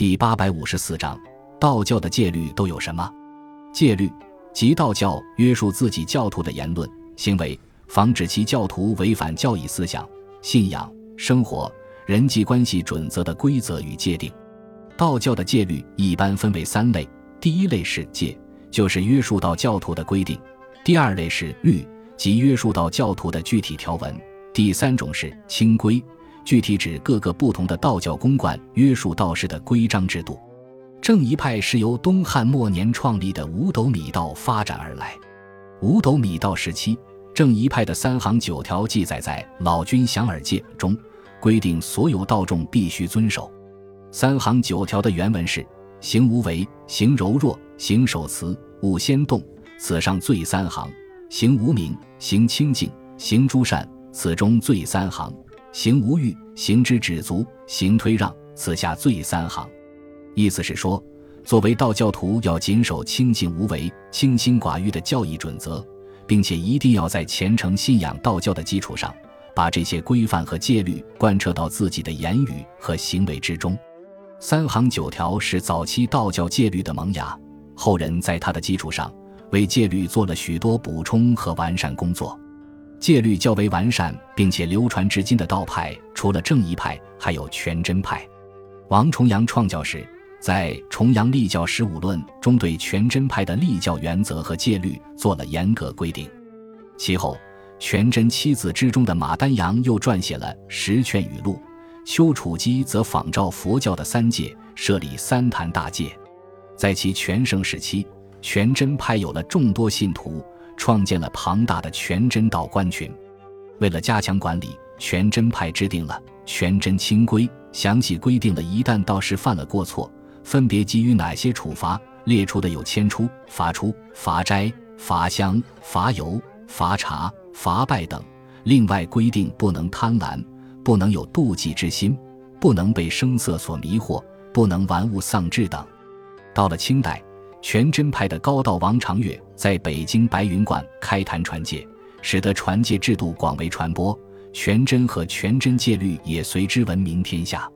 第八百五十四章，道教的戒律都有什么？戒律即道教约束自己教徒的言论、行为，防止其教徒违反教义思想、信仰、生活、人际关系准则的规则与界定。道教的戒律一般分为三类：第一类是戒，就是约束到教徒的规定；第二类是律，即约束到教徒的具体条文；第三种是清规。具体指各个不同的道教公馆约束道士的规章制度。正一派是由东汉末年创立的五斗米道发展而来。五斗米道时期，正一派的三行九条记载在《老君祥耳戒》中，规定所有道众必须遵守。三行九条的原文是：行无为，行柔弱，行守慈，勿先动。此上最三行。行无名，行清净，行诸善，此中最三行。行无欲，行之止足，行推让，此下最三行。意思是说，作为道教徒，要谨守清净无为、清心寡欲的教义准则，并且一定要在虔诚信仰道教的基础上，把这些规范和戒律贯彻到自己的言语和行为之中。三行九条是早期道教戒律的萌芽，后人在它的基础上为戒律做了许多补充和完善工作。戒律较为完善并且流传至今的道派，除了正一派，还有全真派。王重阳创教时，在《重阳立教十五论》中，对全真派的立教原则和戒律做了严格规定。其后，全真七子之中的马丹阳又撰写了《十劝语录》，丘处机则仿照佛教的三戒，设立三坛大戒。在其全盛时期，全真派有了众多信徒。创建了庞大的全真道观群，为了加强管理，全真派制定了全真清规，详细规定了一旦道士犯了过错，分别给予哪些处罚。列出的有迁出、罚出、罚斋、罚香、罚油、罚茶、罚拜等。另外规定不能贪婪，不能有妒忌之心，不能被声色所迷惑，不能玩物丧志等。到了清代。全真派的高道王长乐在北京白云观开坛传戒，使得传戒制度广为传播，全真和全真戒律也随之闻名天下。